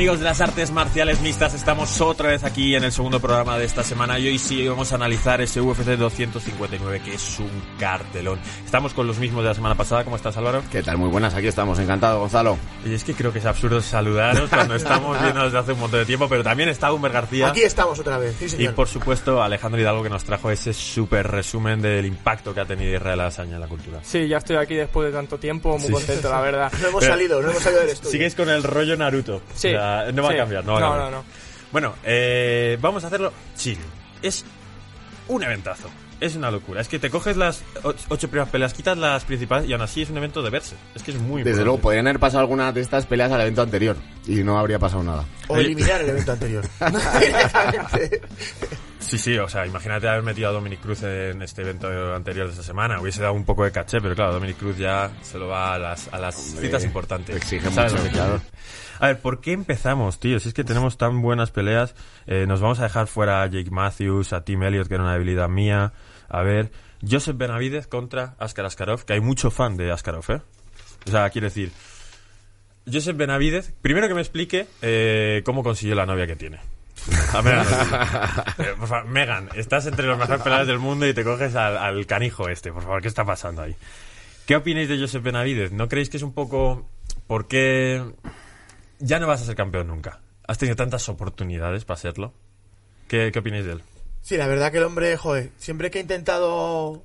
Amigos de las artes marciales mixtas, estamos otra vez aquí en el segundo programa de esta semana y hoy sí vamos a analizar ese UFC 259 que es un cartelón. Estamos con los mismos de la semana pasada, ¿cómo estás Álvaro? ¿Qué tal? Muy buenas, aquí estamos, encantado Gonzalo. Y es que creo que es absurdo saludaros cuando estamos viendo desde hace un montón de tiempo, pero también está Humber García. Aquí estamos otra vez, sí Y por supuesto Alejandro Hidalgo que nos trajo ese súper resumen del impacto que ha tenido Israel Azaña en la cultura. Sí, ya estoy aquí después de tanto tiempo, muy Sí. contento, la verdad. No hemos Pero- salido, no hemos salido del estudio. Sigues con el rollo Naruto. Sí. O sea, no va sí. a cambiar, no va a cambiar. no, no. Bueno, eh, vamos a hacerlo chill. Es un eventazo. Es una locura. Es que te coges las och- ocho primeras peleas, quitas las principales y aún así es un evento de verse. Es que es muy Desde luego, podrían haber pasado alguna de estas peleas al evento anterior y no habría pasado nada. O eliminar el evento anterior. Sí, sí, o sea, imagínate haber metido a Dominic Cruz en este evento anterior de esta semana. Hubiese dado un poco de caché, pero claro, Dominic Cruz ya se lo va a las, a las citas importantes. exige ¿Sabes mucho, lo que claro. A ver, ¿por qué empezamos, tío? Si es que tenemos tan buenas peleas, eh, nos vamos a dejar fuera a Jake Matthews, a Tim Elliott, que era una debilidad mía. A ver, Joseph Benavidez contra Askar Askarov, que hay mucho fan de Askarov, ¿eh? O sea, quiero decir, Joseph Benavidez, primero que me explique eh, cómo consiguió la novia que tiene. A eh, por favor, Megan, estás entre los mejores peleadores del mundo y te coges al, al canijo este. Por favor, ¿qué está pasando ahí? ¿Qué opináis de Joseph Benavidez? ¿No creéis que es un poco... ¿Por qué ya no vas a ser campeón nunca? ¿Has tenido tantas oportunidades para serlo? ¿Qué, qué opináis de él? Sí, la verdad que el hombre, joder, siempre que ha intentado.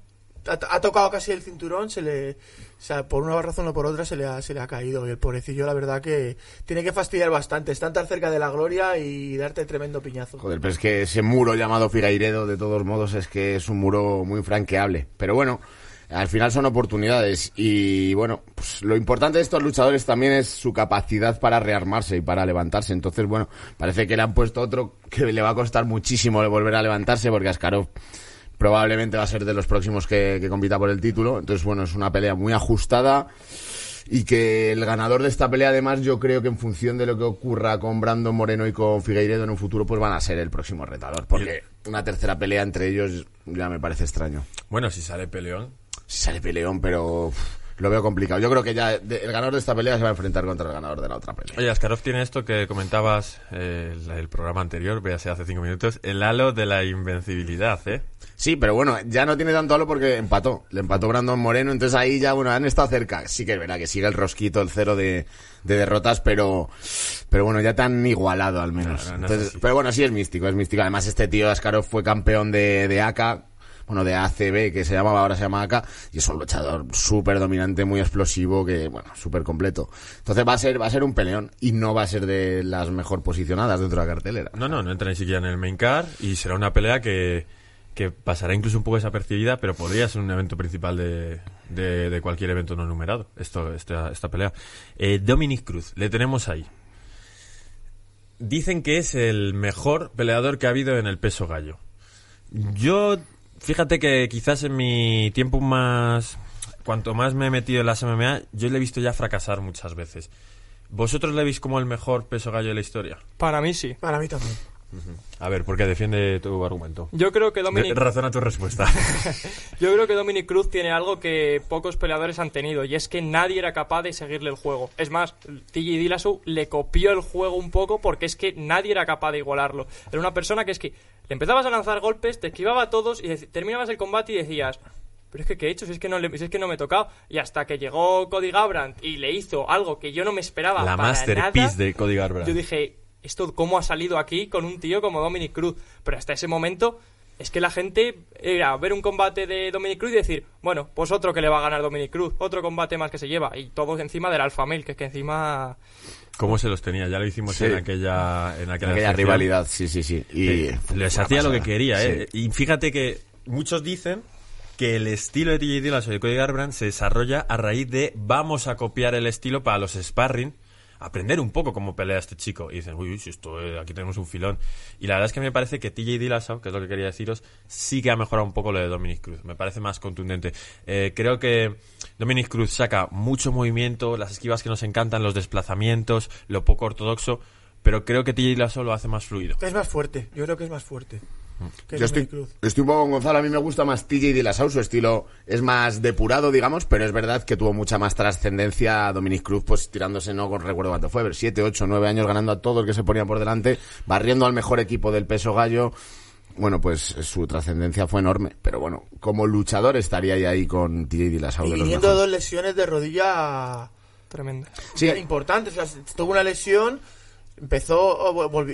Ha, ha tocado casi el cinturón, se le. O sea, por una razón o por otra se le, ha, se le ha caído. Y el pobrecillo, la verdad que tiene que fastidiar bastante. Están tan cerca de la gloria y darte tremendo piñazo. Joder, pero es que ese muro llamado Figueiredo, de todos modos, es que es un muro muy franqueable. Pero bueno, al final son oportunidades. Y bueno, pues lo importante de estos luchadores también es su capacidad para rearmarse y para levantarse. Entonces, bueno, parece que le han puesto otro que le va a costar muchísimo volver a levantarse porque Askarov probablemente va a ser de los próximos que, que compita por el título. Entonces, bueno, es una pelea muy ajustada. Y que el ganador de esta pelea, además, yo creo que en función de lo que ocurra con Brandon Moreno y con Figueiredo en un futuro, pues van a ser el próximo retador. Porque una tercera pelea entre ellos ya me parece extraño. Bueno, si sale peleón... Si sale peleón, pero lo veo complicado. Yo creo que ya de- el ganador de esta pelea se va a enfrentar contra el ganador de la otra pelea. Oye, Askarov tiene esto que comentabas eh, el, el programa anterior, véase hace cinco minutos, el halo de la invencibilidad, ¿eh? Sí, pero bueno, ya no tiene tanto halo porque empató. Le empató Brandon Moreno, entonces ahí ya, bueno, han estado cerca. Sí que es verdad que sigue el rosquito, el cero de, de derrotas, pero, pero bueno, ya tan igualado al menos. No Entonces, pero bueno, sí es místico, es místico. Además, este tío Askarov fue campeón de, de AK, bueno, de ACB, que se llamaba, ahora se llama AK, y es un luchador súper dominante, muy explosivo, que, bueno, súper completo. Entonces va a ser, va a ser un peleón, y no va a ser de las mejor posicionadas dentro de la cartelera. No, no, no entra ni siquiera en el main card y será una pelea que, que pasará incluso un poco desapercibida, pero podría ser un evento principal de, de, de cualquier evento no numerado, esto, esta, esta pelea. Eh, Dominic Cruz, le tenemos ahí. Dicen que es el mejor peleador que ha habido en el peso gallo. Yo, fíjate que quizás en mi tiempo más... Cuanto más me he metido en las MMA, yo le he visto ya fracasar muchas veces. ¿Vosotros le veis como el mejor peso gallo de la historia? Para mí sí. Para mí también. A ver, ¿por qué defiende tu argumento? Yo creo que De- Dominic, razona tu respuesta. yo creo que Dominic Cruz tiene algo que pocos peleadores han tenido y es que nadie era capaz de seguirle el juego. Es más, TJ Dillashaw le copió el juego un poco porque es que nadie era capaz de igualarlo. Era una persona que es que le empezabas a lanzar golpes, te esquivaba a todos y terminabas el combate y decías, pero es que ¿qué he hecho? Si es que no, le, si es que no me he tocado. Y hasta que llegó Cody Garbrandt y le hizo algo que yo no me esperaba La para masterpiece nada, de Cody Garbrandt. Yo dije, ¿esto cómo ha salido aquí con un tío como Dominic Cruz? Pero hasta ese momento es que la gente era ver un combate de Dominic Cruz y decir, bueno, pues otro que le va a ganar Dominic Cruz, otro combate más que se lleva, y todo encima del Alfa Male, que es que encima... ¿Cómo se los tenía? Ya lo hicimos Sí. en aquella, en aquella, Aquella rivalidad, sí, sí, sí. Y les hacía lo que quería, Sí. ¿eh? Y fíjate que muchos dicen que el estilo de TJ Dillashaw y Cody Garbrandt se desarrolla a raíz de vamos a copiar el estilo para los sparring, aprender un poco cómo pelea este chico. Y dicen, uy, uy, si esto, eh, aquí tenemos un filón. Y la verdad es que me parece que TJ Dillashaw, que es lo que quería deciros, sí que ha mejorado un poco lo de Dominic Cruz. Me parece más contundente. Eh, creo que Dominic Cruz saca mucho movimiento, las esquivas que nos encantan, los desplazamientos, lo poco ortodoxo, pero creo que TJ Dillashaw lo hace más fluido. Es más fuerte, yo creo que es más fuerte. Que Yo estoy, estoy un poco con Gonzalo. A mí me gusta más TJ Dillashaw. Su estilo es más depurado, digamos, pero es verdad que tuvo mucha más trascendencia Dominic Cruz, pues tirándose, no con recuerdo cuánto fue, 7, 8, 9 años ganando a todos los que se ponían por delante, barriendo al mejor equipo del peso gallo. Bueno, pues su trascendencia fue enorme. Pero bueno, como luchador estaría ahí, ahí con TJ Y de los viniendo de mejores. dos lesiones de rodilla Tremenda. Sí. importantes. O sea, tuvo una lesión, empezó,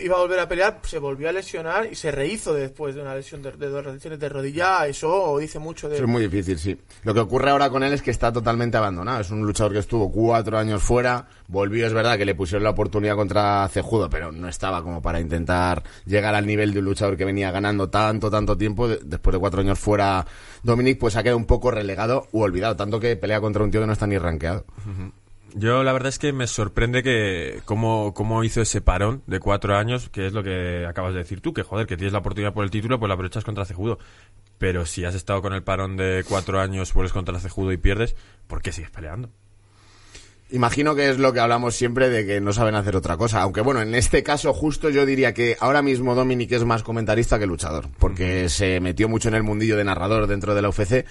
iba a volver a pelear, se volvió a lesionar y se rehizo después de una lesión de, de dos lesiones de rodilla. Eso dice mucho de Eso es muy difícil, sí. Lo que ocurre ahora con él es que está totalmente abandonado. Es un luchador que estuvo cuatro años fuera, volvió, es verdad que le pusieron la oportunidad contra Cejudo, pero no estaba como para intentar llegar al nivel de un luchador que venía ganando tanto, tanto tiempo. De- después de cuatro años fuera, Dominic pues ha quedado un poco relegado u olvidado, tanto que pelea contra un tío que no está ni rankeado. Yo la verdad es que me sorprende que cómo, cómo hizo ese parón de cuatro años, que es lo que acabas de decir tú, que joder, que tienes la oportunidad por el título, pues la aprovechas contra Cejudo. Pero si has estado con el parón de cuatro años, vuelves contra Cejudo y pierdes, ¿por qué sigues peleando? Imagino que es lo que hablamos siempre de que no saben hacer otra cosa. Aunque bueno, en este caso justo yo diría que ahora mismo Dominic es más comentarista que luchador. Porque se metió mucho en el mundillo de narrador dentro de la UFC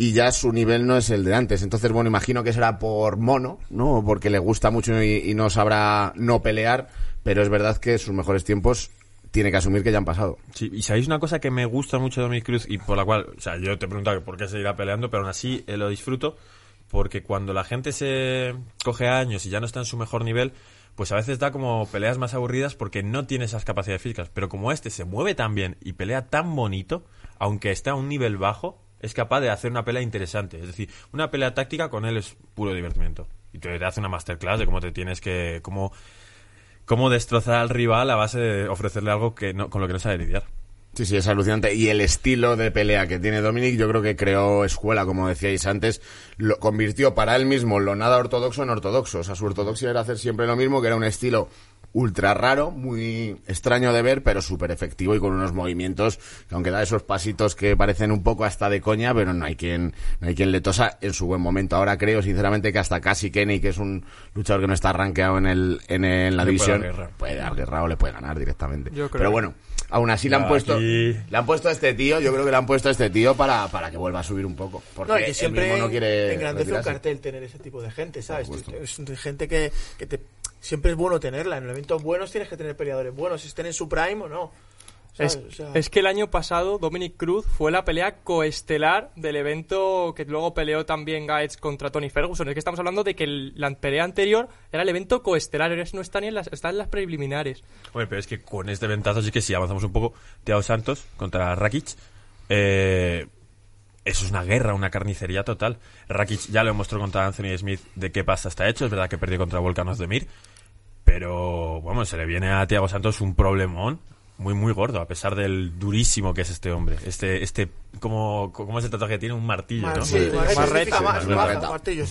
y ya su nivel no es el de antes. Entonces, bueno, imagino que será por mono, ¿no? Porque le gusta mucho y, no sabrá no pelear. Pero es verdad que sus mejores tiempos tiene que asumir que ya han pasado. Sí, y sabéis una cosa que me gusta mucho de Dominic Cruz y por la cual, o sea, yo te que por qué seguirá peleando, pero aún así eh, lo disfruto porque cuando la gente se coge años y ya no está en su mejor nivel, pues a veces da como peleas más aburridas porque no tiene esas capacidades físicas. Pero como este se mueve tan bien y pelea tan bonito, aunque está a un nivel bajo, es capaz de hacer una pelea interesante. Es decir, una pelea táctica con él es puro divertimiento. Y te, hace una masterclass de cómo te tienes que... cómo, cómo destrozar al rival a base de ofrecerle algo que no, con lo que no sabe lidiar. Sí, sí, es alucinante. Y el estilo de pelea que tiene Dominic, yo creo que creó escuela, como decíais antes, lo convirtió para él mismo lo nada ortodoxo en ortodoxo. O sea, su ortodoxia era hacer siempre lo mismo, que era un estilo ultra raro, muy extraño de ver, pero súper efectivo y con unos movimientos que aunque da esos pasitos que parecen un poco hasta de coña, pero no hay quien, no hay quien le tosa en su buen momento. Ahora creo sinceramente que hasta casi Kenny, que es un luchador que no está rankeado en el, en el- la Le puede división, puede dar guerra o le puede ganar directamente. Yo creo Pero bueno, aún así le han puesto, aquí- le han puesto a este tío, yo creo que le han puesto a este tío para, para que vuelva a subir un poco. Porque No, y que él siempre mismo no quiere engrandece un cartel tener ese tipo de gente, ¿sabes? Es gente que, que te, siempre es bueno tenerla. En eventos buenos tienes que tener peleadores buenos, estén en su prime o no. Es, O sea, es que el año pasado Dominic Cruz fue la pelea coestelar del evento que luego peleó también Gaetz contra Tony Ferguson. Es que estamos hablando de que el- la pelea anterior era el evento coestelar, ahora no está ni en las, está en las preliminares. Hombre, pero es que con este ventazo sí que si avanzamos un poco, Thiago Santos contra Rakic, eh, eso es una guerra, una carnicería total. Rakic ya lo mostró contra Anthony Smith de qué pasa está hecho, es verdad que perdió contra Volcanos de Mir, pero vamos, se le viene a Thiago Santos un problemón muy muy gordo, a pesar del durísimo que es este hombre. Este, este, ¿cómo, cómo es el tatuaje que tiene? Un martillo, mar- ¿no? sí, martillo, marreta, sí, martillo.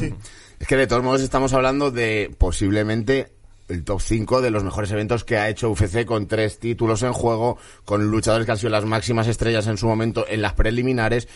Es que de todos modos estamos hablando de posiblemente el top 5 de los mejores eventos que ha hecho UFC con tres títulos en juego, con luchadores que han sido las máximas estrellas en su momento en las preliminares.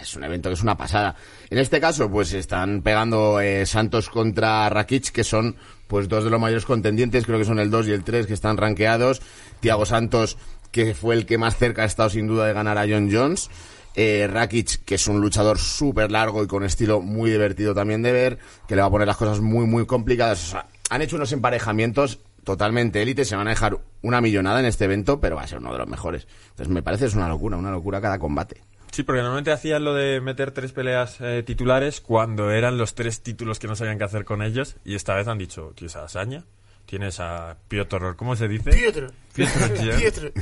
Es un evento que es una pasada. En este caso, pues están pegando eh, Santos contra Rakic, que son pues dos de los mayores contendientes, creo que son el 2 y el 3 que están rankeados. Tiago Santos, que fue el que más cerca ha estado sin duda de ganar a John Jones. Eh, Rakic, que es un luchador súper largo y con estilo muy divertido también de ver, que le va a poner las cosas muy, muy complicadas. O sea, han hecho unos emparejamientos totalmente élite, se van a dejar una millonada en este evento, pero va a ser uno de los mejores. Entonces me parece es una locura, una locura cada combate. Sí, porque normalmente hacían lo de meter tres peleas eh, titulares cuando eran los tres títulos que no sabían qué hacer con ellos. Y esta vez han dicho, tío, esa hazaña, tienes a Piotr, ¿cómo se dice? Piotr. Piotr Jan. Piotr.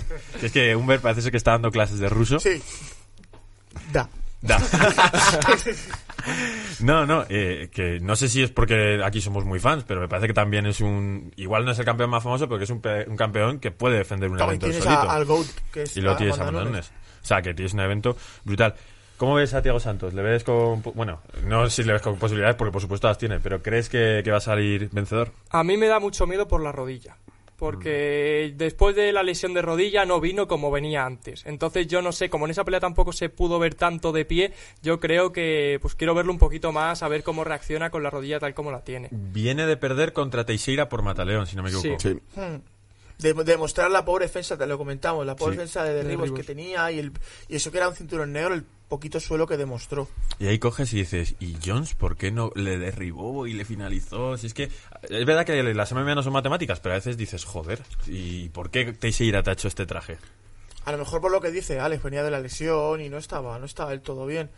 Que es que Humbert parece ser que está dando clases de ruso. Sí. Da. Da. No, no, eh, que no sé si es porque aquí somos muy fans, pero me parece que también es un... Igual no es el campeón más famoso, porque es un, pe- un campeón que puede defender un También evento tienes solito. a- al GOAT, que es y a tienes a. Nunes. O sea, que tienes un evento brutal. ¿Cómo ves a Tiago Santos? ¿Le ves con... Bueno, no sé si le ves con posibilidades, porque por supuesto las tiene, pero ¿crees que, que va a salir vencedor? A mí me da mucho miedo por la rodilla. Porque después de la lesión de rodilla no vino como venía antes. Entonces yo no sé, como en esa pelea tampoco se pudo ver tanto de pie, yo creo que pues quiero verlo un poquito más, a ver cómo reacciona con la rodilla tal como la tiene. Viene de perder contra Teixeira por Mataleón, si no me equivoco. Sí. Sí. Hmm. De, demostrar la pobre defensa, te lo comentamos, la pobre Sí. defensa de derribos derribos. que tenía y, el, y eso que era un cinturón negro, el poquito suelo que demostró. Y ahí coges y dices, ¿y Jones por qué no le derribó y le finalizó? Si es que es verdad que las MMA no son matemáticas, pero a veces dices, joder, ¿y por qué Teixeira te ha hecho este traje? A lo mejor por lo que dice Alex, venía de la lesión y no estaba, no estaba del todo bien.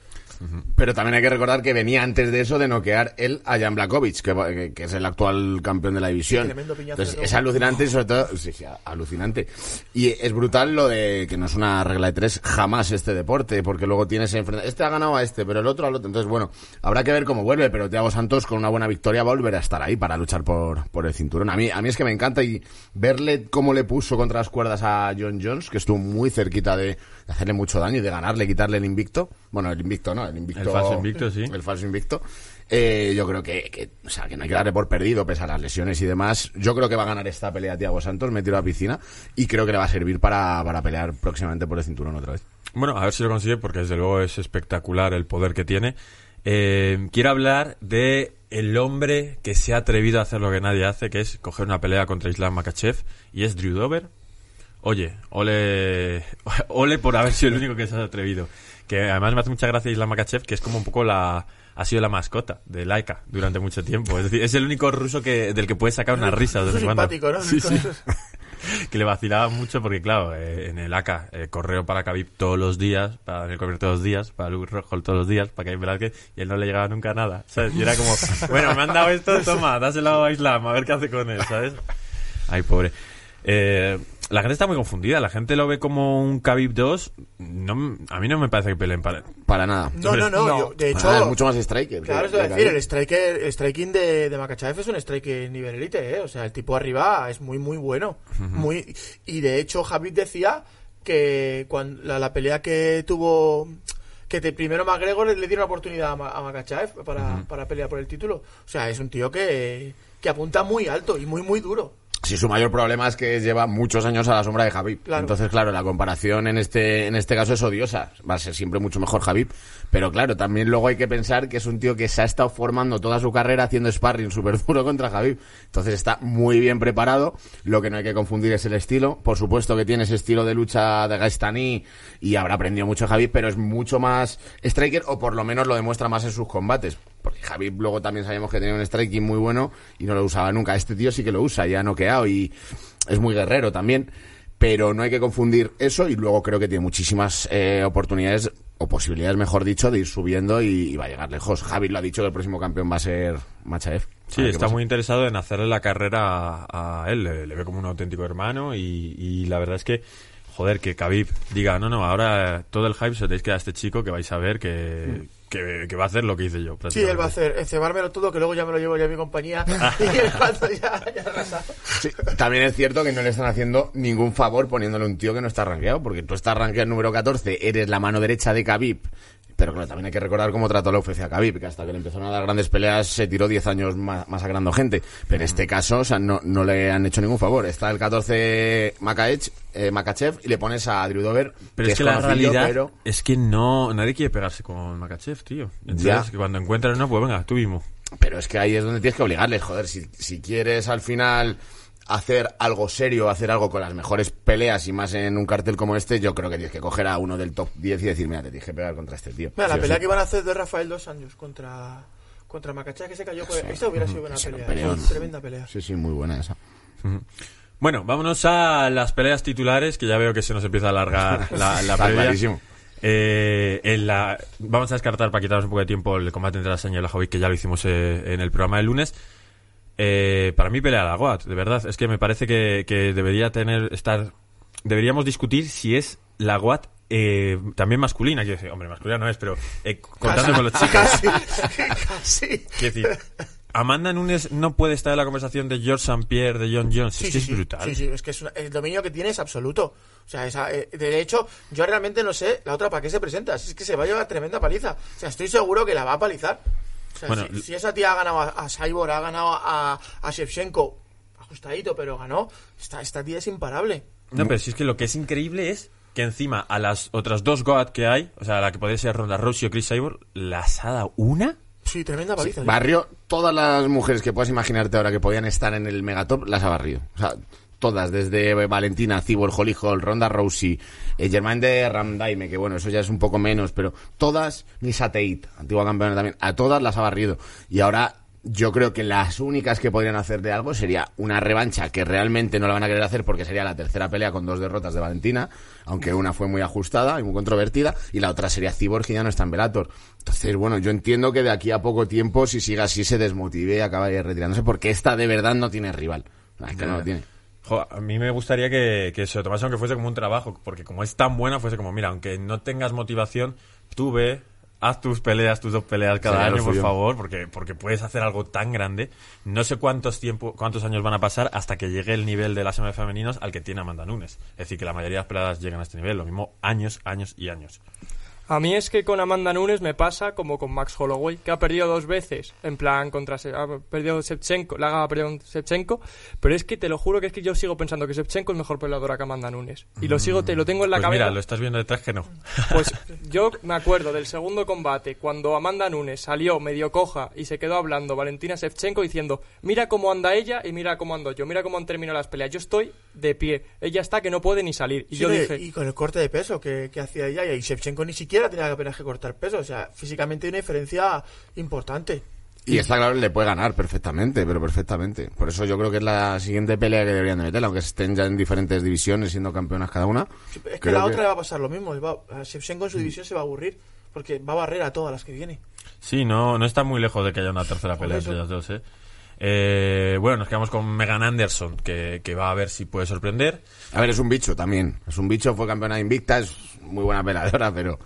Pero también hay que recordar que venía antes de eso de noquear él a Jan Blakovic, que, que- que es el actual campeón de la división. Entonces es alucinante y sobre todo, sí, sí, alucinante. Y es brutal lo de que no es una regla de tres jamás este deporte, porque luego tienes enfrente, este ha ganado a este, pero el otro al otro. Entonces, bueno, habrá que ver cómo vuelve, pero Thiago Santos con una buena victoria va a volver a estar ahí para luchar por, por el cinturón. A mí, a mí es que me encanta y verle cómo le puso contra las cuerdas a John Jones, que estuvo muy cerquita de, de hacerle mucho daño y de ganarle, quitarle el invicto. Bueno, el invicto no, el invicto. El falso invicto, sí. El falso invicto. Eh, yo creo que, que, o sea, que no hay que darle por perdido, pese a las lesiones y demás. Yo creo que va a ganar esta pelea Thiago Santos, me tiro a la piscina, y creo que le va a servir para, para pelear próximamente por el cinturón otra vez. Bueno, a ver si lo consigue, porque desde luego es espectacular el poder que tiene. Eh, quiero hablar de el hombre que se ha atrevido a hacer lo que nadie hace, que es coger una pelea contra Islam Makachev, y es Drew Dober. Oye, ole, ole por haber sido el único que se ha atrevido. Que además me hace mucha gracia Islam Makachev, que es como un poco la... Ha sido la mascota de Laika durante mucho tiempo. Es decir, es el único ruso que, del que puedes sacar una risa. de simpático, ¿no? Sí, sí que le vacilaba mucho porque, claro, eh, en el AK, eh, correo para Khabib todos los días, para Daniel Cormier todos los días, para Luke Rockhold todos los días, para Cain Velázquez, y él no le llegaba nunca nada, ¿sabes? Y era como, bueno, me han dado esto, toma, dáselo a Islam, a ver qué hace con él, ¿sabes? Ay, pobre. Eh, la gente está muy confundida, la gente lo ve como un Khabib 2, no, a mí no me parece que peleen para... Para nada. No, no, no, No. yo- de hecho... Es mucho más striker. Claro, es decir, Khabib. el, striker, el striking de, de Makachev es un striker nivel elite, ¿eh? O sea, el tipo arriba es muy, muy bueno. muy Y de hecho, Javid decía que cuando la, la pelea que tuvo... Que te- primero McGregor le, le dio una oportunidad a, a Makachev para, para pelear por el título. O sea, es un tío que, que apunta muy alto y muy, muy duro. Sí, su mayor problema es que lleva muchos años a la sombra de Javib. Claro. Entonces, claro, la comparación en este, en este caso es odiosa. Va a ser siempre mucho mejor Javib. Pero claro, también luego hay que pensar que es un tío que se ha estado formando toda su carrera haciendo sparring súper duro contra Javib. Entonces está muy bien preparado. Lo que no hay que confundir es el estilo. Por supuesto que tiene ese estilo de lucha de Gaistani y habrá aprendido mucho Javib, pero es mucho más striker o por lo menos lo demuestra más en sus combates. Porque Javib luego también sabíamos que tenía un striking muy bueno y no lo usaba nunca. Este tío sí que lo usa, ya ha noqueado y es muy guerrero también. Pero no hay que confundir eso y luego creo que tiene muchísimas eh, oportunidades o posibilidades, mejor dicho, de ir subiendo y, y va a llegar lejos. Javi lo ha dicho que el próximo campeón va a ser Machaev. Sí, está muy interesado en hacerle la carrera a, a él, le, le ve como un auténtico hermano y, y la verdad es que, joder, que Khabib diga, no, no, ahora todo el hype se lo tenéis que dar a este chico que vais a ver que, que, que va a hacer lo que hice yo. Sí, él va a hacer eh, cebármelo todo, que luego ya me lo llevo yo a mi compañía. y cuando ya, ya. Sí, también es cierto que no le están haciendo ningún favor poniéndole un tío que no está rankeado, porque tú estás rankeado número 14, eres la mano derecha de Khabib. Pero claro, también hay que recordar cómo trató la UFC a Khabib, que hasta que le empezaron a dar grandes peleas se tiró 10 años ma- masacrando gente. Pero en este caso, o sea, no, no le han hecho ningún favor. Está el 14 Makaech, eh, Makachev y le pones a Drew Dober, Pero es que, la realidad pero... es que no, nadie quiere pegarse con Makachev, tío. Entonces, Ya. que cuando encuentran uno, pues venga, tú mismo. Pero es que ahí es donde tienes que obligarles, joder, si, si quieres al final hacer algo serio, hacer algo con las mejores peleas y más en un cartel como este, yo creo que tienes que coger a uno del top 10 y decir, mira, te tienes que pegar contra este tío. Mira, la Sí pelea sí. que iban a hacer de Rafael dos años contra, contra Makachev, que se cayó. Pues, esta hubiera sido buena pelea. peleón. ¿eh? Tremenda pelea. Sí, sí, muy buena esa. Bueno, vámonos a las peleas titulares, que ya veo que se nos empieza a alargar la, clarísimo. Eh, en la, vamos a descartar para quitarnos un poco de tiempo el combate entre la y Lajovic, que ya lo hicimos eh, en el programa del lunes. Eh, para mí pelea la GOAT, de verdad. Es que me parece que, que debería tener, estar, deberíamos discutir si es la GOAT eh, también masculina, quiero decir, hombre, masculina no es, pero eh, contando con los chicos. Casi, casi. Quiero decir, Amanda Nunes no puede estar en la conversación de George St. Pierre, de John Jones. Sí, es sí, que es sí. brutal. Sí, sí, es que es una- el dominio que tiene es absoluto. O sea, esa- eh, de hecho, yo realmente no sé la otra para qué se presenta. Si es que se va a llevar tremenda paliza. O sea, estoy seguro que la va a palizar. O sea, Bueno, si, esa tía ha ganado a, a Cyborg, ha ganado a, a Shevchenko, ajustadito, pero ganó, esta, esta tía es imparable. No, pero si es que lo que es increíble es que encima a las otras dos GOAT que hay, o sea, la que podría ser Ronda Rousey o Chris Cyborg, las ha dado una. Sí, tremenda paliza. sí. Barrio, todas las mujeres que puedas imaginarte ahora que podían estar en el megatop, las ha barrido. O sea, todas, desde Valentina, Cibor, Holly Hall, Ronda Rousey, eh, Germaine de Ramdaime, que bueno, eso ya es un poco menos, pero todas, Misa Tate, antigua campeona también, a todas las ha barrido. Y ahora yo creo que las únicas que podrían hacer de algo sería una revancha que realmente no la van a querer hacer porque sería la tercera pelea con dos derrotas de Valentina, aunque una fue muy ajustada y muy controvertida, y la otra sería Cyborg que ya no está en Velator. Entonces, bueno, yo entiendo que de aquí a poco tiempo, si sigue así, se desmotive y acabe retirándose, porque esta de verdad no tiene rival. Es que no lo tiene. Jo, a mí me gustaría que, que se lo tomase aunque fuese como un trabajo, porque como es tan buena, fuese como, mira, aunque no tengas motivación, tú ve, haz tus peleas, tus dos peleas cada año, por favor, porque, porque puedes hacer algo tan grande. No sé cuántos tiempo, cuántos años van a pasar hasta que llegue el nivel de las M femeninos al que tiene Amanda Nunes. Es decir, que la mayoría de las peleadas llegan a este nivel, lo mismo años, años y años. A mí es que con Amanda Nunes me pasa como con Max Holloway, que ha perdido dos veces, en plan contra Se- ha perdido Shevchenko, la ha perdido Shevchenko, pero es que te lo juro que es que yo sigo pensando que Shevchenko es mejor peleadora que Amanda Nunes. Y lo sigo, te lo tengo en la Pues cabeza. mira, lo estás viendo detrás que no. Pues yo me acuerdo del segundo combate, cuando Amanda Nunes salió medio coja y se quedó hablando Valentina Shevchenko diciendo, mira cómo anda ella y mira cómo ando yo, mira cómo han terminado las peleas. Yo estoy de pie, ella está que no puede ni salir. Y Sí, yo dije, y con el corte de peso que, que hacía ella, y Shevchenko ni siquiera tenía apenas que cortar peso. O sea, físicamente hay una diferencia importante. Y está claro, le puede ganar perfectamente, pero perfectamente. Por eso yo creo que es la siguiente pelea que deberían de meter, aunque estén ya en diferentes divisiones, siendo campeonas cada una. Es que la que- otra le va a pasar lo mismo. va- a Shevchenko en su división se va a aburrir, porque va a barrer a todas las que viene. Sí, no, no está muy lejos de que haya una tercera pelea entre las dos, ¿eh? Eh, bueno, nos quedamos con Megan Anderson, que, que va a ver si puede sorprender. A ver, es un bicho también. Es un bicho, fue campeona invicta, es muy buena peleadora, pero,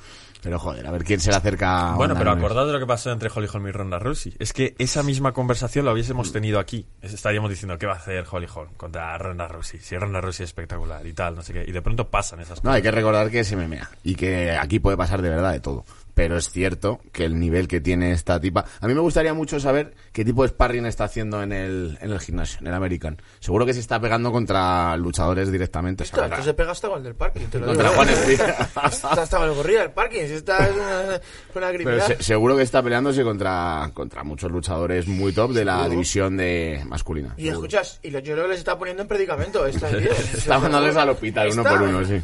pero joder, a ver quién se le acerca. a Bueno, pero acordad de lo que pasó entre Holly Holm y Ronda Rousey. Es que esa misma conversación la hubiésemos tenido aquí. Es- Estaríamos diciendo, ¿qué va a hacer Holly Holm contra Ronda Rousey? Si Ronda Rousey es espectacular y tal, no sé qué. Y de pronto pasan esas No, cosas. hay que recordar que es MMA y que aquí puede pasar de verdad de todo. Pero es cierto que el nivel que tiene esta tipa. A mí me gustaría mucho saber qué tipo de sparring está haciendo en el, en el gimnasio, en el American. Seguro que se está pegando contra luchadores directamente. Esto, esto se pega hasta con el del parking. Te lo Contra digo. Juan Smith. Hasta, hasta con el gorrilla del parking. Si esta es una, una Pero se- seguro que está peleándose contra, contra muchos luchadores muy top de la Seguro. división de masculina. Y seguro. escuchas, y lo- yo creo que les está poniendo en predicamento. Esta, tío. Está mandándoles al hospital uno Está- por uno, sí.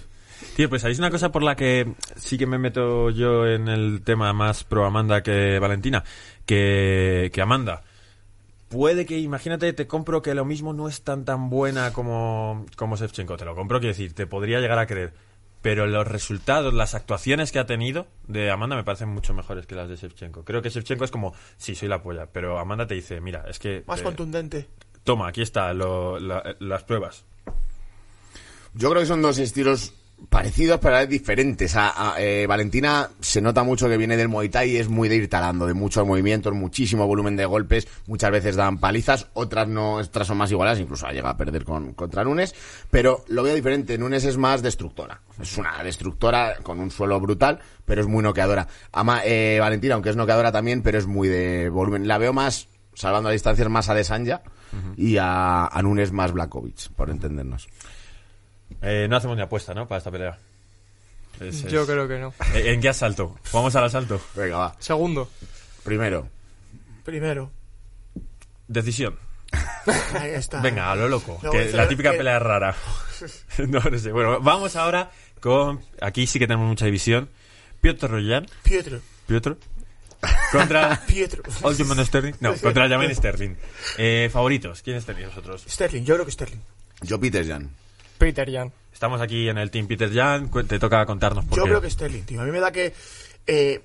Tío, pues hay una cosa por la que sí que me meto yo en el tema más pro Amanda que Valentina. Que, que Amanda. Puede que, imagínate, te compro que lo mismo no es tan tan buena como, como Shevchenko. Te lo compro, quiero decir, te podría llegar a creer. Pero los resultados, las actuaciones que ha tenido de Amanda me parecen mucho mejores que las de Shevchenko. Creo que Shevchenko es como, sí, soy la polla. Pero Amanda te dice, mira, es que... Más eh, contundente. toma, aquí está, lo- la- las pruebas. Yo creo que son dos estilos parecidos pero diferentes. A, a- eh, Valentina se nota mucho que viene del Muay Thai y es muy de ir talando, de muchos movimientos, muchísimo volumen de golpes, muchas veces dan palizas, otras no, otras son más igualadas, incluso llega a perder con, contra Nunes, pero lo veo diferente, Nunes es más destructora, es una destructora con un suelo brutal, pero es muy noqueadora. Ama, eh, Valentina, aunque es noqueadora también, pero es muy de volumen, la veo más, salvando a distancias, más a Desanya y a, a Nunes más Blakovic, por entendernos. Eh, no hacemos ni apuesta, ¿no? Para esta pelea. Es- yo es- creo que no. Eh, ¿En qué asalto? Vamos al asalto. Venga, va. Segundo. Primero, Primero. Decisión. Ahí está. Venga, a lo loco. Que la típica que- pelea rara. no, no sé. Bueno, vamos ahora con... Aquí sí que tenemos mucha división. Piotr Royan. Pietro. Piotr. Contra... Pietro. Oldman Sterling. No, contra Jamin Sterling. Eh, favoritos. ¿Quiénes tenéis vosotros? Sterling, yo creo que Sterling. yo Peter Jan. Peter Jan. Estamos aquí en el Team Peter Jan. Te toca contarnos por Yo qué. creo que Sterling, tío. A mí me da que. eh,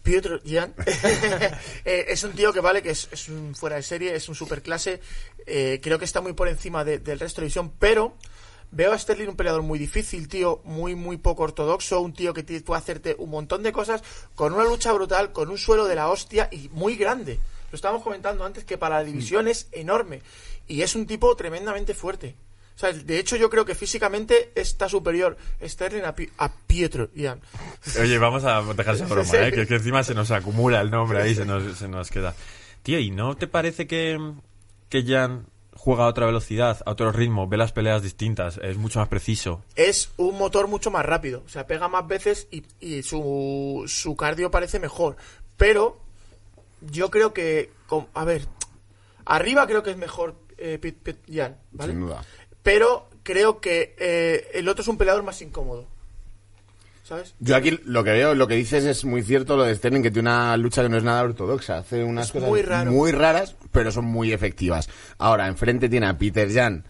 Piotr Jan eh, es un tío que vale, que es, es un fuera de serie, es un superclase. Eh, creo que está muy por encima de- del resto de división, pero veo a Sterling un peleador muy difícil, tío, muy, muy poco ortodoxo, un tío que puede hacerte un montón de cosas con una lucha brutal, con un suelo de la hostia y muy grande. Lo estábamos comentando antes que para la división es enorme y es un tipo tremendamente fuerte. O sea, de hecho yo creo que físicamente está superior Sterling a, Pi- a Pietro Jan. Oye, vamos a dejar esa broma. ¿eh? que, que encima se nos acumula el nombre ahí, se nos, se nos queda. Tío, ¿y no te parece que, que Jan juega a otra velocidad, a otro ritmo, ve las peleas distintas, es mucho más preciso? es un motor mucho más rápido. O sea, pega más veces y, y su, su cardio parece mejor. Pero yo creo que, a ver, arriba creo que es mejor eh, Pit- Pit Jan, ¿vale? Sin duda. Pero creo que eh, el otro es un peleador más incómodo. ¿Sabes? Yo aquí lo que veo, lo que dices es muy cierto lo de Sterling, que tiene una lucha que no es nada ortodoxa. Hace unas Es cosas muy raro. muy raras, pero son muy efectivas. Ahora, enfrente tiene a Peter Jan,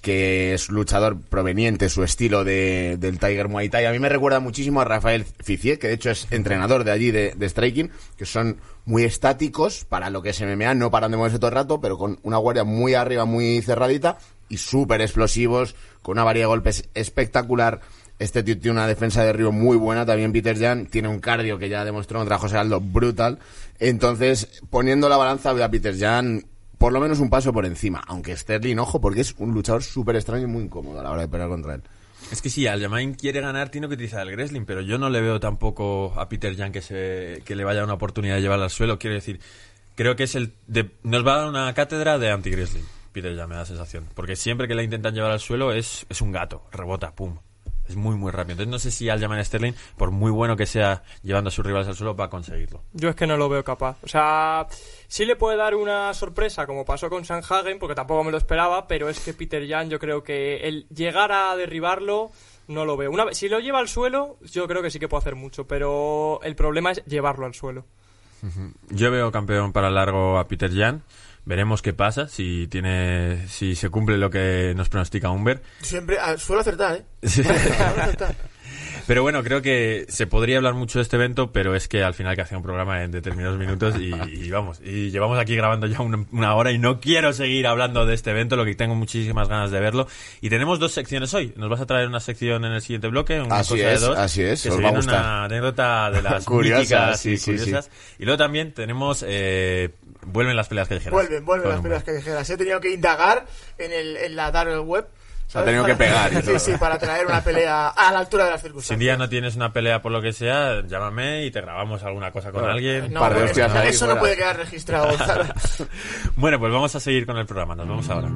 que es luchador proveniente, su estilo de, del Tiger Muay Thai. A mí me recuerda muchísimo a Rafael Ficier, que de hecho es entrenador de allí de, de Striking, que son muy estáticos para lo que es MMA, no paran de moverse todo el rato, pero con una guardia muy arriba, muy cerradita y súper explosivos, con una variedad de golpes espectacular. Este tío tiene una defensa de río muy buena, también Peter Jan tiene un cardio que ya demostró contra José Aldo brutal. Entonces, poniendo la balanza, veo a Peter Jan por lo menos un paso por encima, aunque Sterling, ojo, porque es un luchador súper extraño y muy incómodo a la hora de pelear contra él. Es que sí, Aljamain quiere ganar, tiene que utilizar el wrestling, pero yo no le veo tampoco a Peter Jan que, se, que le vaya una oportunidad de llevarla al suelo. Quiero decir, creo que es el. de- nos va a dar una cátedra de anti-wrestling. Peter Jan me da la sensación. Porque siempre que la intentan llevar al suelo es, es un gato, rebota, pum. Es muy, muy rápido. Entonces no sé si Aljamain Sterling, por muy bueno que sea llevando a sus rivales al suelo, va a conseguirlo. Yo es que no lo veo capaz. O sea, sí le puede dar una sorpresa, como pasó con Sanhagen, porque tampoco me lo esperaba, pero es que Peter Jan, yo creo que el llegar a derribarlo, no lo veo. Una vez, si lo lleva al suelo, yo creo que sí que puede hacer mucho, pero el problema es llevarlo al suelo. Yo veo campeón para largo a Peter Jan. Veremos qué pasa, si tiene, si se cumple lo que nos pronostica Humber. Siempre ah, suelo acertar, ¿eh? Sí. Suelo acertar. Pero bueno, creo que se podría hablar mucho de este evento, pero es que al final que hacía un programa en determinados minutos y, y vamos, y llevamos aquí grabando ya una, una hora y no quiero seguir hablando de este evento, lo que tengo muchísimas ganas de verlo. Y tenemos dos secciones hoy. Nos vas a traer una sección en el siguiente bloque, una Así cosa es, de dos. así es, que os se va a gustar. una anécdota de las Curiosa, míticas sí, y sí, sí. curiosas. Y luego también tenemos, eh, vuelven las peleas callejeras. Vuelven, vuelven Con las peleas callejeras. He tenido que indagar en, el, en la dark web. Se ha tenido que pegar y sí, todo. sí, para traer una pelea a la altura de las Si un circunstancias. día no tienes una pelea por lo que sea, llámame y te grabamos alguna cosa con alguien. No, par de eso- eso no puede quedar registrado. Bueno, pues vamos a seguir con el programa. Nos vemos ahora.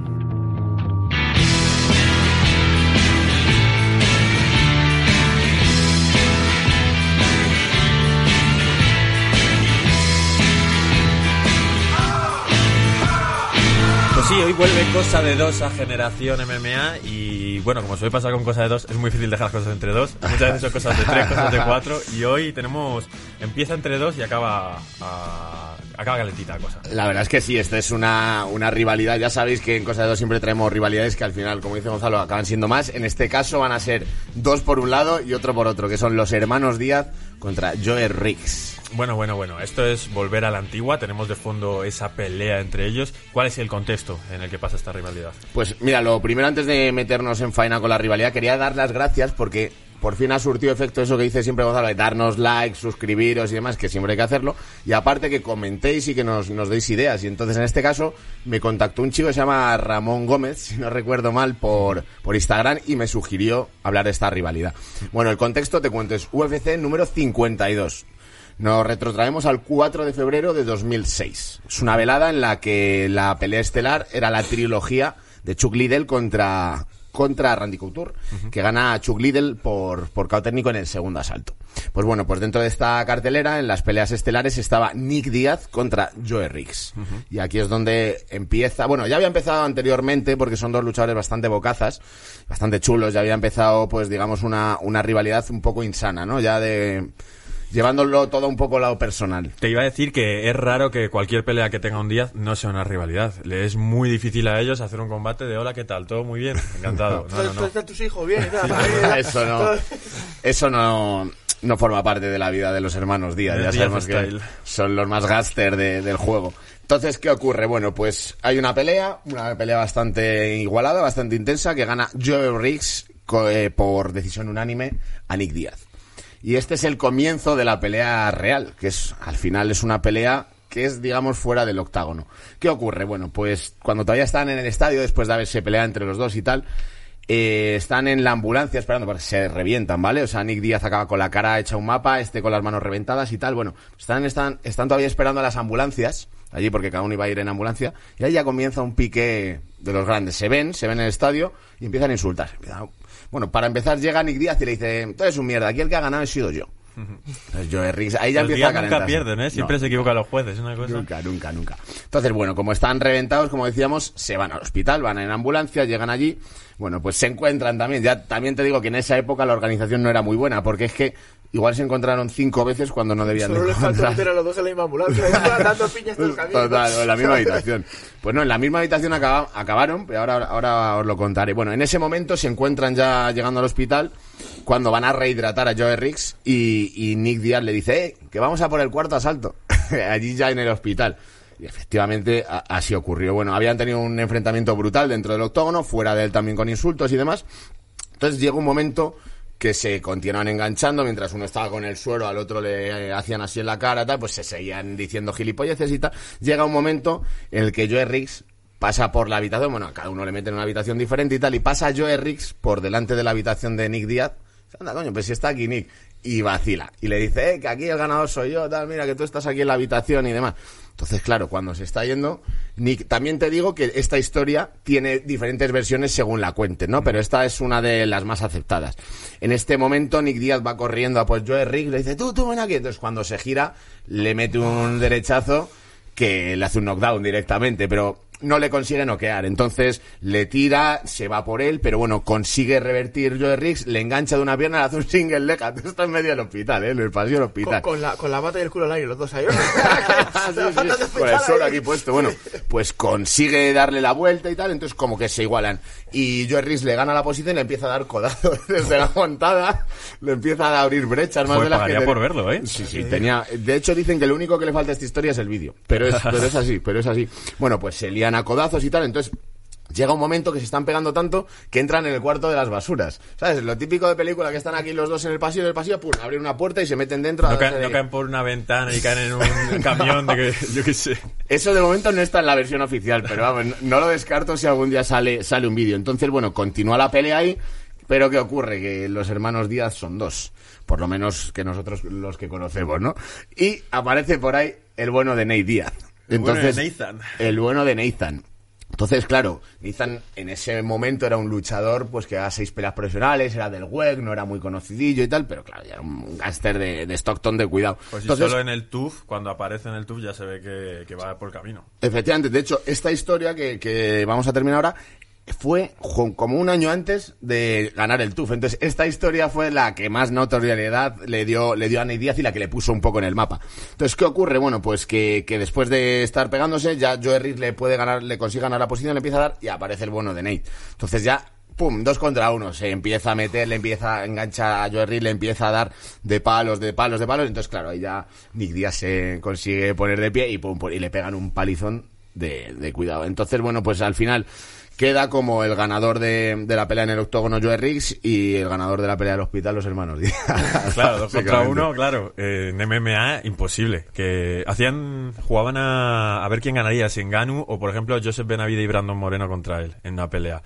Pues sí, hoy vuelve Cosa de Dos a Generación MMA y bueno, como suele pasar con Cosa de Dos, es muy difícil dejar las cosas entre dos. Muchas veces son cosas de tres, cosas de cuatro y hoy tenemos, empieza entre dos y acaba, a- acaba calentita la cosa. La verdad es que sí, esta es una, una rivalidad. Ya sabéis que en Cosa de Dos siempre traemos rivalidades que al final, como dice Gonzalo, acaban siendo más. En este caso van a ser dos por un lado y otro por otro, que son los hermanos Díaz contra Joe Riggs. Bueno, bueno, bueno, esto es volver a la antigua, tenemos de fondo esa pelea entre ellos. ¿Cuál es el contexto en el que pasa esta rivalidad? Pues mira, lo primero antes de meternos en faena con la rivalidad, quería dar las gracias porque por fin ha surtido efecto eso que dice siempre Gonzalo, de darnos likes, suscribiros y demás, que siempre hay que hacerlo. Y aparte que comentéis y que nos, nos deis ideas. Y entonces en este caso me contactó un chico que se llama Ramón Gómez, si no recuerdo mal, por, por Instagram y me sugirió hablar de esta rivalidad. Bueno, el contexto te cuento, es UFC número 52. Nos retrotraemos al 4 de febrero de 2006. Es una velada en la que la pelea estelar era la trilogía de Chuck Liddell contra, contra Randy Couture, que gana a Chuck Liddell por, por técnico en el segundo asalto. Pues bueno, pues dentro de esta cartelera, en las peleas estelares, estaba Nick Díaz contra Joe Riggs. Y aquí es donde empieza, bueno, ya había empezado anteriormente, porque son dos luchadores bastante bocazas, bastante chulos, ya había empezado, pues digamos, una, una rivalidad un poco insana, ¿no? Ya de llevándolo todo un poco al lado personal. Te iba a decir que es raro que cualquier pelea que tenga un Díaz no sea una rivalidad. Le es muy difícil a ellos hacer un combate de hola, ¿qué tal? Todo muy bien, encantado. No, no, no. ¿Dónde están tus hijos? Bien, eso no, eso no, no forma parte de la vida de los hermanos Díaz. De Ya Díaz sabemos que son los más gaster de- del juego. Entonces, ¿qué ocurre? Bueno, pues hay una pelea, una pelea bastante igualada, bastante intensa, que gana Joe Riggs eh, por decisión unánime a Nick Díaz. Y este es el comienzo de la pelea real, que es al final es una pelea que es, digamos, fuera del octágono. ¿Qué ocurre? Bueno, pues cuando todavía están en el estadio, después de haberse peleado entre los dos y tal, eh, están en la ambulancia esperando para que se revientan, ¿vale? O sea, Nick Díaz acaba con la cara hecha un mapa, este con las manos reventadas y tal. Bueno, están, están, están todavía esperando a las ambulancias, allí porque cada uno iba a ir en ambulancia, y ahí ya comienza un pique de los grandes. Se ven, se ven en el estadio y empiezan a insultar. Empiezan- Bueno, para empezar llega Nick Díaz y le dice, tú eres un mierda, aquí el que ha ganado he sido yo. Joe Riggs, ahí ya Los empieza a días nunca calentarse. pierden, ¿eh? Siempre No. se equivocan los jueces, es una cosa. Nunca, nunca, nunca. Entonces, bueno, como están reventados, como decíamos, se van al hospital, van en ambulancia, llegan allí. Bueno, pues se encuentran también. Ya también te digo que en esa época la organización no era muy buena, porque es que igual se encontraron cinco veces cuando no debían Solo de les falta encontrar. meter a los dos en la misma ambulancia. Estaban dando piñas todo el camino. Total, en la misma habitación. Pues no, en la misma habitación acaba- acabaron, pero ahora, ahora os lo contaré. Bueno, en ese momento se encuentran ya llegando al hospital cuando van a rehidratar a Joe Riggs y, Nick Díaz le dice, eh, que vamos a por el cuarto asalto. Allí ya en el hospital. Y efectivamente así ocurrió. Bueno, habían tenido un enfrentamiento brutal dentro del octógono, fuera de él también con insultos y demás. Entonces llega un momento que se continúan enganchando, mientras uno estaba con el suero, al otro le eh, hacían así en la cara, tal, pues se seguían diciendo gilipolleces y tal. Llega un momento en el que Joe Riggs pasa por la habitación, bueno, a cada uno le mete en una habitación diferente y tal, y pasa Joe Riggs por delante de la habitación de Nick Díaz. Anda, coño, pues si está aquí Nick. Y vacila. Y le dice, eh, que aquí el ganador soy yo, tal, mira, que tú estás aquí en la habitación y demás. Entonces, claro, cuando se está yendo, Nick, también te digo que esta historia tiene diferentes versiones según la cuente, ¿no? Pero esta es una de las más aceptadas. En este momento, Nick Díaz va corriendo a pues Joe Riggs, le dice, tú, tú, ven aquí. Entonces, cuando se gira, le mete un derechazo que le hace un knockdown directamente, pero no le consigue noquear. Entonces le tira, se va por él, pero bueno, consigue revertir Joe Riggs, le engancha de una pierna, le hace un single leg. Está en medio del hospital, ¿eh? En el pasillo del Con, hospital. con la, con la bata y el culo al aire, los dos ahí. Sí, sí, con el suelo aquí puesto. Bueno, pues consigue darle la vuelta y tal, entonces como que se igualan. Y Joe Riggs le gana la posición y le empieza a dar codazos desde la montada, le empieza a abrir brechas más Joder, de las que ten- por verlo, ¿eh? Sí, sí, tenía. De hecho, dicen que lo único que le falta a esta historia es el vídeo. Pero es, pero es así, pero es así. Bueno, pues se lían a codazos y tal, entonces. Llega un momento que se están pegando tanto que entran en el cuarto de las basuras. ¿Sabes? Lo típico de película que están aquí los dos en el pasillo, en el pasillo, pum, abren una puerta y se meten dentro. No, caen, no caen por una ventana y caen en un camión de que, yo qué sé. Eso de momento no está en la versión oficial, pero vamos, no, no lo descarto si algún día sale, sale un vídeo. Entonces, bueno, continúa la pelea ahí, pero ¿qué ocurre? Que los hermanos Díaz son dos, por lo menos que nosotros los que conocemos, ¿no? Y aparece por ahí el bueno de Nate Díaz. El bueno de Entonces, Nathan. El bueno de Nathan. Entonces, claro, Nathan en ese momento era un luchador pues que a seis peleas profesionales, era del WEG, no era muy conocidillo y tal, pero claro, ya era un gángster de, de Stockton de cuidado. Pues si Entonces, solo en el TUF, cuando aparece en el TUF ya se ve que, que va por camino. Efectivamente, de hecho, esta historia que, que vamos a terminar ahora fue como un año antes de ganar el TUF. Entonces, esta historia fue la que más notoriedad le dio, le dio a Ney Díaz y la que le puso un poco en el mapa. Entonces, ¿qué ocurre? Bueno, pues que, que después de estar pegándose, ya Joe le puede ganar, le consigue ganar la posición, le empieza a dar y aparece el bueno de Nate. Entonces ya pum, dos contra uno, se empieza a meter, le empieza a enganchar a Joe le empieza a dar de palos, de palos, de palos, entonces claro, ahí ya Nick Díaz se consigue poner de pie y pum, y le pegan un palizón de cuidado. Entonces, bueno, pues al final queda como el ganador de, de la pelea en el octógono Joe Riggs y el ganador de la pelea del hospital los hermanos Díaz. Claro, dos contra uno, claro. Eh, en MMA, imposible. Que hacían, jugaban a, a ver quién ganaría, si Enganu o, por ejemplo, Joseph Benavide y Brandon Moreno contra él en una pelea.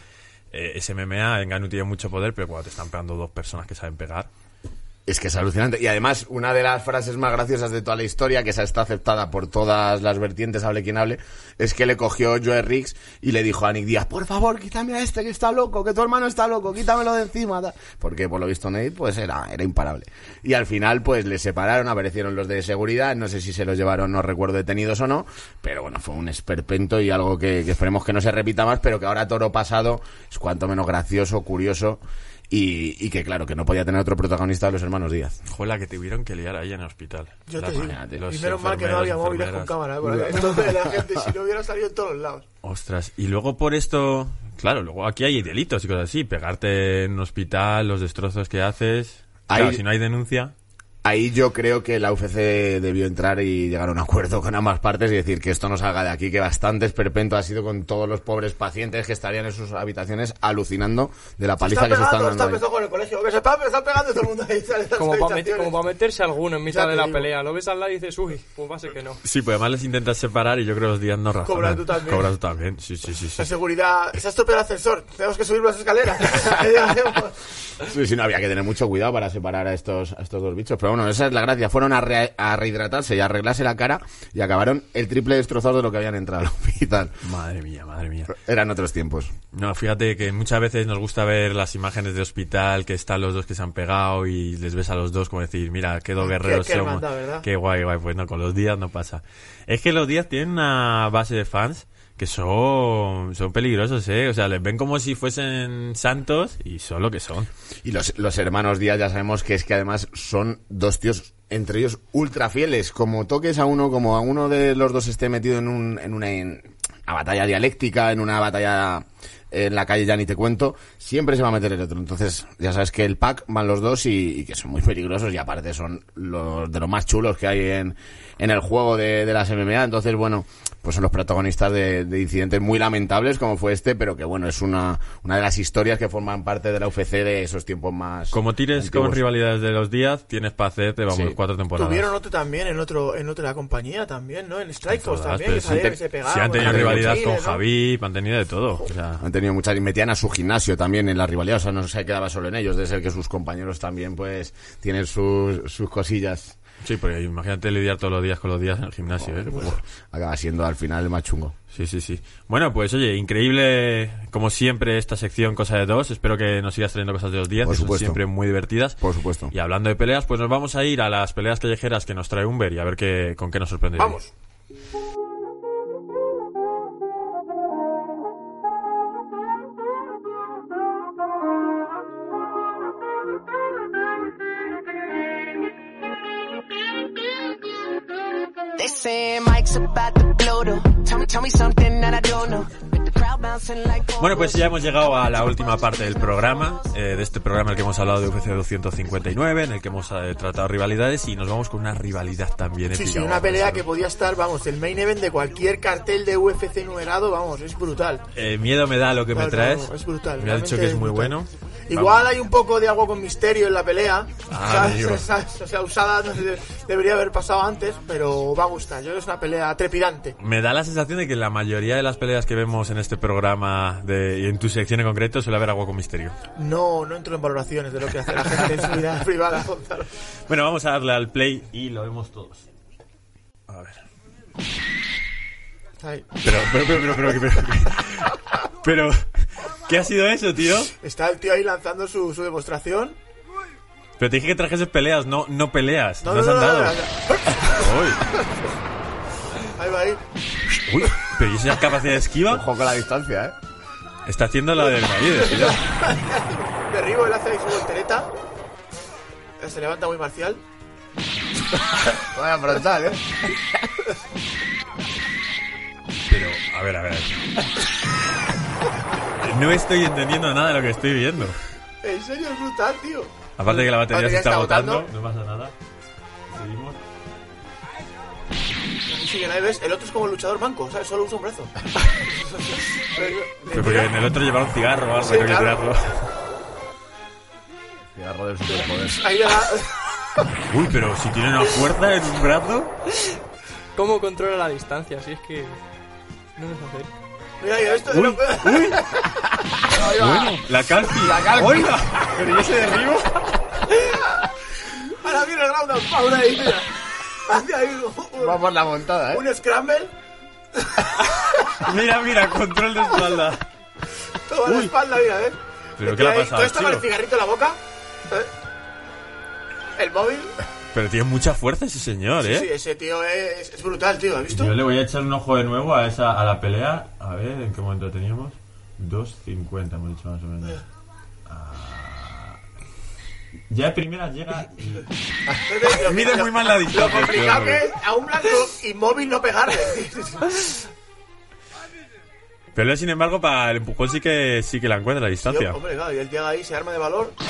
Eh, ese MMA, Enganu tiene mucho poder, pero cuando te están pegando dos personas que saben pegar. Es que es alucinante. Y además, una de las frases más graciosas de toda la historia, que esa está aceptada por todas las vertientes, hable quien hable, es que le cogió Joe Riggs y le dijo a Nick Díaz, por favor, quítame a este que está loco, que tu hermano está loco, quítamelo de encima. Porque por lo visto Nate, pues era, era imparable. Y al final, pues le separaron, aparecieron los de seguridad, no sé si se los llevaron, no recuerdo detenidos o no, pero bueno, fue un esperpento y algo que, que esperemos que no se repita más, pero que ahora toro pasado es cuanto menos gracioso, curioso. Y, y que claro, que no podía tener otro protagonista de los hermanos Díaz. Joder, que tuvieron que liar ahí en el hospital. Yo te digo. Y menos mal que no había móviles con cámara. ¿eh? Porque entonces la gente, si no hubiera salido en todos los lados. Ostras, y luego por esto, claro, luego aquí hay delitos y cosas así, pegarte en un hospital, los destrozos que haces. Claro, si no hay denuncia, Ahí yo creo que la UFC debió entrar y llegar a un acuerdo con ambas partes y decir que esto no salga de aquí, que bastante esperpento ha sido con todos los pobres pacientes que estarían en sus habitaciones alucinando de la paliza Está que se están pegando, está dando. ahí. empezando con el colegio. Que se está, se está pegando todo el mundo ahí. sale de las Como para, meterse alguno en mitad Ya de la digo. pelea. Lo ves al lado y dices, uy, pues va a ser que no. Sí, pues además les intentas separar y yo creo que los días no razonan. Cobra tú también. Cobra tú también, sí, sí, sí. sí. La seguridad. Se ha estropeado el ascensor. Tenemos que subir las escaleras. Sí, sí, no había que tener mucho cuidado para separar a estos, a estos dos bichos. Pero bueno, esa es la gracia. Fueron a, re- a rehidratarse y a arreglarse la cara y acabaron el triple destrozados de lo que habían entrado al hospital. Madre mía, madre mía. Eran otros tiempos. No, fíjate que muchas veces nos gusta ver las imágenes de hospital, que están los dos que se han pegado y les ves a los dos como decir, mira, qué dos guerreros qué somos. hermandad. Qué guay, guay. Pues no, con los días no pasa. Es que los días tienen una base de fans que son, son peligrosos, ¿eh? O sea, les ven como si fuesen santos y son lo que son. Y los, los hermanos Díaz ya sabemos que es que además son dos tíos, entre ellos, ultra fieles. Como toques a uno, como a uno de los dos esté metido en, un, en una, en una batalla dialéctica, en una batalla en la calle, ya ni te cuento, siempre se va a meter el otro. Entonces, ya sabes que el pack van los dos y, y que son muy peligrosos y aparte son los de los más chulos que hay en, en el juego de, de las MMA. Entonces, bueno, pues son los protagonistas de, de incidentes muy lamentables como fue este, pero que bueno, es una, una de las historias que forman parte de la UFC de esos tiempos más. Como tires con antiguos. rivalidades de los días, tienes para hacerte, vamos, Sí. cuatro temporadas. Tuvieron otro también en otro en otra compañía también, ¿no? En Strikeforce también, que sí y se pegaban. Si han tenido tenido rivalidad Chile, con ¿no? Javi, han tenido de todo. O sea, Han tenido muchas y metían a su gimnasio también en la rivalidad, o sea, no se quedaba solo en ellos, de ser que sus compañeros también pues tienen sus, sus cosillas. Sí, porque imagínate lidiar todos los días con los días en el gimnasio, ¿eh? Uf. Acaba siendo al final el más chungo. Sí, sí, sí. Bueno, pues oye, increíble como siempre esta sección Cosa de Dos. Espero que nos sigas trayendo cosas de los días, Por que son supuesto. siempre muy divertidas. Por supuesto. Y hablando de peleas, pues nos vamos a ir a las peleas callejeras que nos trae Humber y a ver qué, con qué nos sorprende. hoy. Vamos. They say Mike's about to blow though. Tell me, tell me something that I don't know. Bueno, pues ya hemos llegado a la última parte del programa, eh, de este programa en el que hemos hablado de UFC 259, en el que hemos eh, tratado rivalidades y nos vamos con una rivalidad también Sí, sí, una vamos, pelea que podía estar, vamos, el main event de cualquier cartel de UFC numerado, vamos, es brutal. Eh, miedo me da lo que me No, no, traes. no, es brutal. Me ha dicho que es muy brutal. bueno. Igual hay un poco de algo con misterio en la pelea. Ah, amigo. ¿sabes? O sea, usada no sé, debería haber pasado antes, pero va a gustar. Yo creo que es una pelea trepidante. Me da la sensación de que la mayoría de las peleas que vemos en este programa de, y en tu sección en concreto suele haber algo con misterio. No, no entro en valoraciones de lo que hace la gente en su vida privada, Gonzalo. Bueno, vamos a darle al play y lo vemos todos. A ver. Ahí. Pero, pero, pero, pero, pero, pero, pero, ¿qué ha sido eso, tío? Está el tío ahí lanzando su, su demostración. Pero te dije que trajeses peleas, no, no peleas. No, No, no, has no, Ahí va ahí. uy, pero ¿y esa capacidad de esquiva? Ojo con la distancia, ¿eh? Está haciendo la del marido, tío. Derribo, él hace ahí su voltereta. Se levanta muy marcial. Vaya frontal, ¿eh? Pero, a ver, a ver. No estoy entendiendo nada de lo que estoy viendo. En serio, es brutal, tío. Aparte de que la batería Batería se está está agotando, agotando. no pasa nada. Seguimos. Siguen ahí, ¿ves? El otro es como el luchador manco, ¿sabes? Solo usa un brazo. Pero porque en el otro lleva un cigarro o algo, Sí, hay que claro. tirarlo. Cigarro del superpoder. Ahí le da... Uy, pero si tiene una fuerza en un brazo. ¿Cómo controla la distancia? Si es que... No nos hace. Mira, mira, esto... Uy, uy. Bueno, la calci. La calci. ¡Hola! Pero ¿y ese derribo? Ahora viene el ground and pound ahí, mira. Un, Va por la montada, ¿eh? un scramble. Mira, mira, control de espalda. Toda la espalda, mira, ¿ves? ¿Pero qué le ha pasado Todo esto con el tío? cigarrito en la boca. ¿eh? El móvil. Pero tiene mucha fuerza ese señor, Sí, ¿eh? sí, ese tío es, es brutal, tío. ¿Has visto? Yo le voy a echar un ojo de nuevo a esa a la pelea. A ver, ¿en qué momento teníamos? 2.50 hemos dicho más o menos. Ya de primera llega y... Lo- Mide lo- muy mal la Lo distancia. complicado tío. que es a un blanco inmóvil no pegarle. Pero él, sin embargo, para el empujón sí que sí que la encuentra la distancia. Hombre, claro, y él llega ahí, se arma de valor.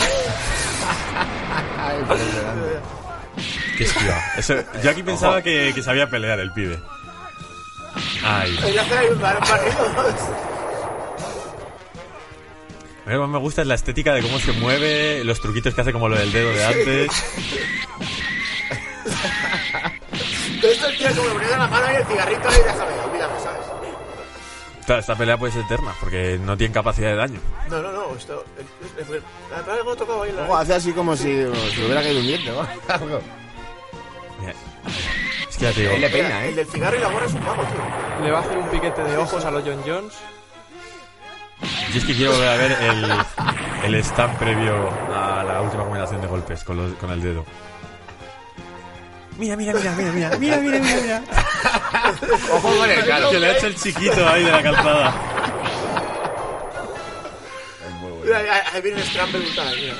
Qué esquiva. Eso- yo aquí pensaba que, que sabía pelear el pibe. Ay. Hacer ahí un ¿no? A mí lo que más me gusta es la estética de cómo se mueve, los truquitos que hace como lo del dedo de antes. Todo esto el tío como ponía la mano y el cigarrito ahí, déjame, olvídame, ¿sabes? Claro, esta pelea puede ser eterna porque no tiene capacidad de daño. No, no, no, esto... el- el- el- La verdad que lo he tocado la Ojo, hace así como si, si hubiera caído un diente, ¿no? Algo. Mira. Es que ya te digo. Él le peina, El ¿eh? del cigarro y la gorra es un mago, tío. Le va a hacer un piquete de ojos a los John Jones. Yo es que quiero volver a ver el, el stand previo a la última combinación de golpes con, los- con el dedo. Mira, mira, mira, mira, mira, mira, mira, mira, mira. Ojo con el claro. Que le ha hecho el chiquito ahí de la calzada. Mira, ahí- ahí viene un scramble brutal, mira.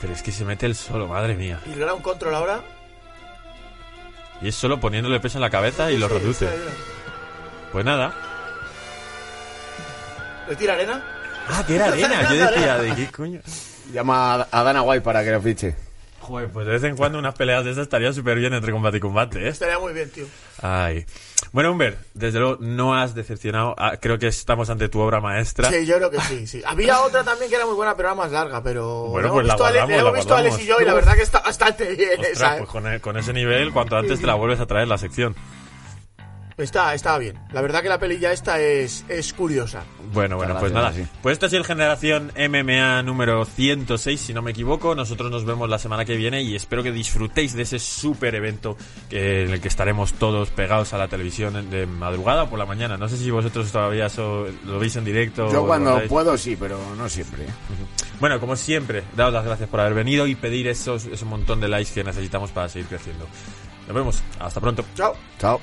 Pero es que se mete el solo, madre mía. Y le da un control ahora. Y es solo poniéndole peso en la cabeza y lo reduce. Pues nada. ¿Le tira arena? Ah, era arena. Yo decía, ¿de qué coño? Llama a- Dana White para que lo fiche. Joder, pues de vez en cuando unas peleas de esas estarían súper bien entre combate y combate, ¿eh? Estaría muy bien, tío. Ay. Bueno, Humber, desde luego no has decepcionado. Ah, creo que estamos ante tu obra maestra. Sí, yo creo que sí, sí. Había otra también que era muy buena, pero era más larga, pero... Bueno, pues la a Ale- guardamos, hemos la visto a Alex y guardamos. yo y la verdad que está bastante bien Ostras, esa, ¿eh? pues con, e- con ese nivel, cuanto antes te la vuelves a traer la sección. Está, está bien. La verdad que la peli ya esta es, es curiosa. Bueno, bueno, pues nada. Pues esto ha sido el Generación MMA número 106, si no me equivoco. Nosotros nos vemos la semana que viene y espero que disfrutéis de ese super evento que, en el que estaremos todos pegados a la televisión de madrugada o por la mañana. No sé si vosotros todavía lo veis en directo. Yo cuando puedo sí, pero no siempre. Bueno, como siempre, daos las gracias por haber venido y pedir esos, ese montón de likes que necesitamos para seguir creciendo. Nos vemos. Hasta pronto. Chao. Chao.